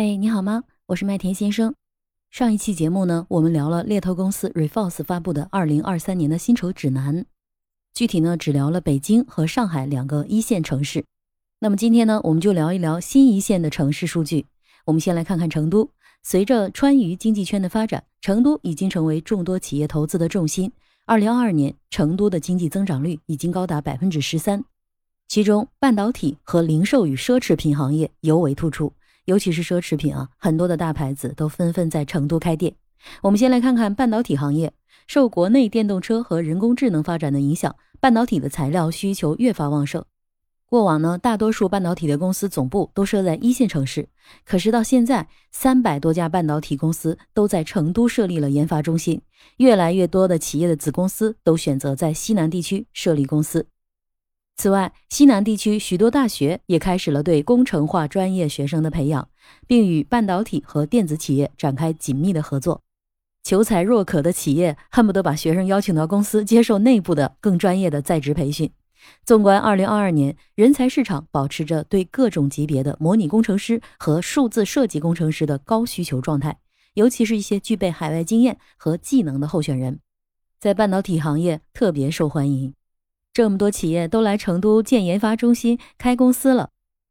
嘿，你好吗？我是麦田先生。上一期节目呢，我们聊了猎头公司 Reforce 发布的二零二三年的薪酬指南，具体呢只聊了北京和上海两个一线城市。那么今天呢，我们就聊一聊新一线的城市数据。我们先来看看成都。随着川渝经济圈的发展，成都已经成为众多企业投资的重心。二零二二年，成都的经济增长率已经高达百分之十三，其中半导体和零售与奢侈品行业尤为突出。尤其是奢侈品啊，很多的大牌子都纷纷在成都开店。我们先来看看半导体行业，受国内电动车和人工智能发展的影响，半导体的材料需求越发旺盛。过往呢，大多数半导体的公司总部都设在一线城市，可是到现在，三百多家半导体公司都在成都设立了研发中心，越来越多的企业的子公司都选择在西南地区设立公司。此外，西南地区许多大学也开始了对工程化专业学生的培养，并与半导体和电子企业展开紧密的合作。求才若渴的企业恨不得把学生邀请到公司接受内部的更专业的在职培训。纵观2022年，人才市场保持着对各种级别的模拟工程师和数字设计工程师的高需求状态，尤其是一些具备海外经验和技能的候选人，在半导体行业特别受欢迎。这么多企业都来成都建研发中心、开公司了，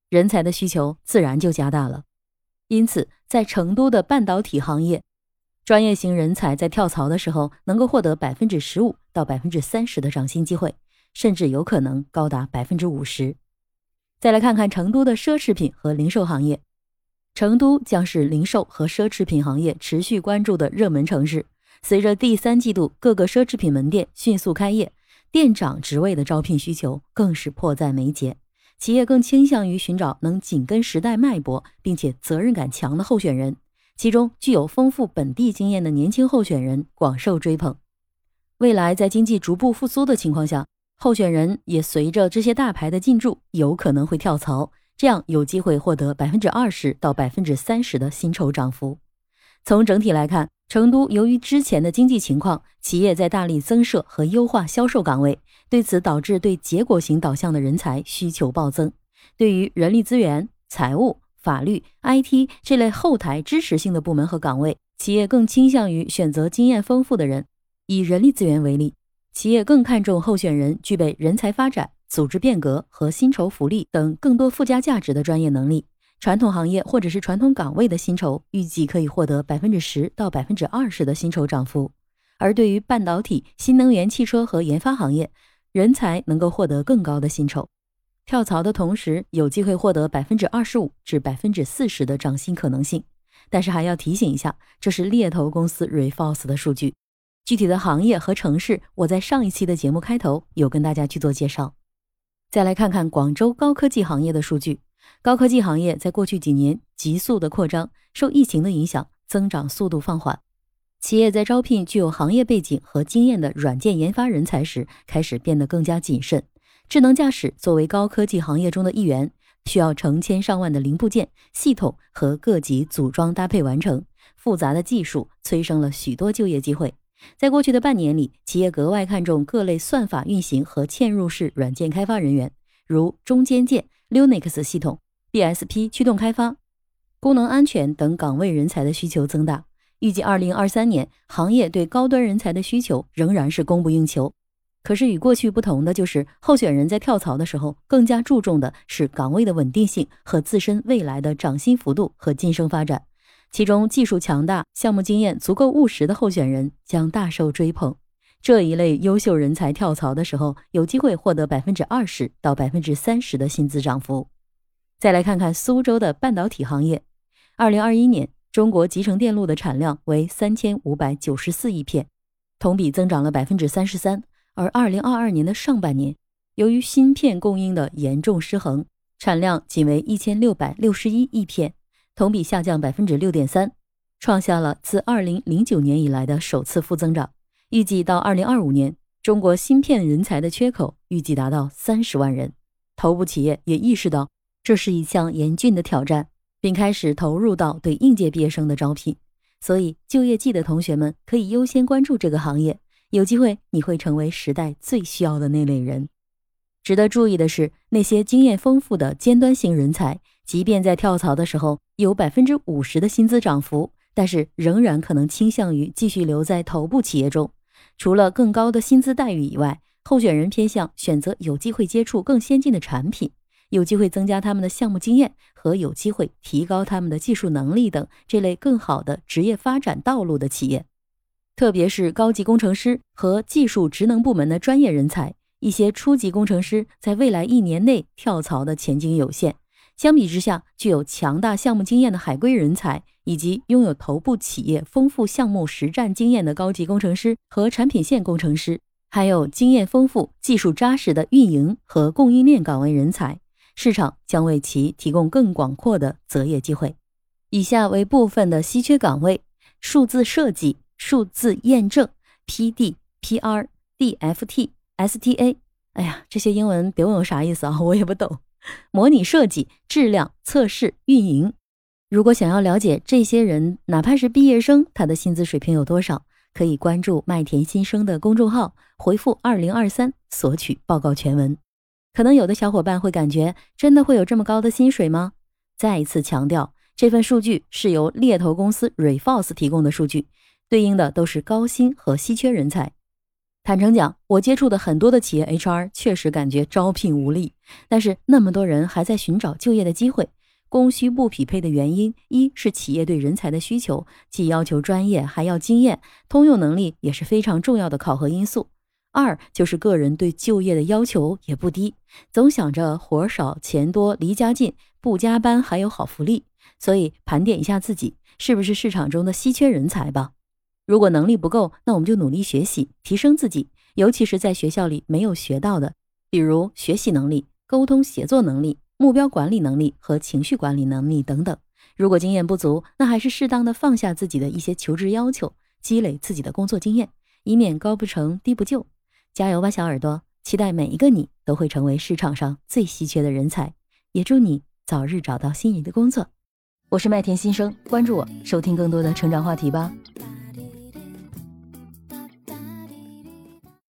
人才的需求自然就加大了。因此，在成都的半导体行业，专业型人才在跳槽的时候能够获得百分之十五到百分之三十的涨薪机会，甚至有可能高达百分之五十。再来看看成都的奢侈品和零售行业，成都将是零售和奢侈品行业持续关注的热门城市。随着第三季度各个奢侈品门店迅速开业。店长职位的招聘需求更是迫在眉睫，企业更倾向于寻找能紧跟时代脉搏并且责任感强的候选人，其中具有丰富本地经验的年轻候选人广受追捧。未来在经济逐步复苏的情况下，候选人也随着这些大牌的进驻，有可能会跳槽，这样有机会获得百分之二十到百分之三十的薪酬涨幅。从整体来看，成都由于之前的经济情况，企业在大力增设和优化销售岗位，对此导致对结果型导向的人才需求暴增。对于人力资源、财务、法律、IT 这类后台支持性的部门和岗位，企业更倾向于选择经验丰富的人。以人力资源为例，企业更看重候选人具备人才发展、组织变革和薪酬福利等更多附加价值的专业能力。传统行业或者是传统岗位的薪酬，预计可以获得百分之十到百分之二十的薪酬涨幅；而对于半导体、新能源汽车和研发行业，人才能够获得更高的薪酬。跳槽的同时，有机会获得百分之二十五至百分之四十的涨薪可能性。但是还要提醒一下，这是猎头公司 Reforce 的数据，具体的行业和城市，我在上一期的节目开头有跟大家去做介绍。再来看看广州高科技行业的数据。高科技行业在过去几年急速的扩张，受疫情的影响，增长速度放缓。企业在招聘具有行业背景和经验的软件研发人才时，开始变得更加谨慎。智能驾驶作为高科技行业中的一员，需要成千上万的零部件、系统和各级组装搭配完成，复杂的技术催生了许多就业机会。在过去的半年里，企业格外看重各类算法运行和嵌入式软件开发人员，如中间件、Linux 系统。DSP 驱动开发、功能安全等岗位人才的需求增大，预计二零二三年行业对高端人才的需求仍然是供不应求。可是与过去不同的就是，候选人在跳槽的时候更加注重的是岗位的稳定性和自身未来的涨薪幅度和晋升发展。其中，技术强大、项目经验足够务实的候选人将大受追捧。这一类优秀人才跳槽的时候，有机会获得百分之二十到百分之三十的薪资涨幅。再来看看苏州的半导体行业，二零二一年中国集成电路的产量为三千五百九十四亿片，同比增长了百分之三十三。而二零二二年的上半年，由于芯片供应的严重失衡，产量仅为一千六百六十一亿片，同比下降百分之六点三，创下了自二零零九年以来的首次负增长。预计到二零二五年，中国芯片人才的缺口预计达到三十万人。头部企业也意识到。这是一项严峻的挑战，并开始投入到对应届毕业生的招聘。所以，就业季的同学们可以优先关注这个行业，有机会你会成为时代最需要的那类人。值得注意的是，那些经验丰富的尖端型人才，即便在跳槽的时候有百分之五十的薪资涨幅，但是仍然可能倾向于继续留在头部企业中。除了更高的薪资待遇以外，候选人偏向选择有机会接触更先进的产品。有机会增加他们的项目经验和有机会提高他们的技术能力等这类更好的职业发展道路的企业，特别是高级工程师和技术职能部门的专业人才。一些初级工程师在未来一年内跳槽的前景有限。相比之下，具有强大项目经验的海归人才，以及拥有头部企业丰富项目实战经验的高级工程师和产品线工程师，还有经验丰富、技术扎实的运营和供应链岗位人才。市场将为其提供更广阔的择业机会。以下为部分的稀缺岗位：数字设计、数字验证、PD、PR、DFT、STA。哎呀，这些英文别问我啥意思啊，我也不懂。模拟设计、质量测试、运营。如果想要了解这些人，哪怕是毕业生，他的薪资水平有多少，可以关注麦田新生的公众号，回复“二零二三”索取报告全文。可能有的小伙伴会感觉，真的会有这么高的薪水吗？再一次强调，这份数据是由猎头公司 Reforce 提供的数据，对应的都是高薪和稀缺人才。坦诚讲，我接触的很多的企业 HR 确实感觉招聘无力，但是那么多人还在寻找就业的机会，供需不匹配的原因，一是企业对人才的需求既要求专业还要经验，通用能力也是非常重要的考核因素。二就是个人对就业的要求也不低，总想着活少钱多离家近，不加班还有好福利，所以盘点一下自己是不是市场中的稀缺人才吧。如果能力不够，那我们就努力学习，提升自己，尤其是在学校里没有学到的，比如学习能力、沟通协作能力、目标管理能力和情绪管理能力等等。如果经验不足，那还是适当的放下自己的一些求职要求，积累自己的工作经验，以免高不成低不就。加油吧，小耳朵！期待每一个你都会成为市场上最稀缺的人才，也祝你早日找到心仪的工作。我是麦田新生，关注我，收听更多的成长话题吧。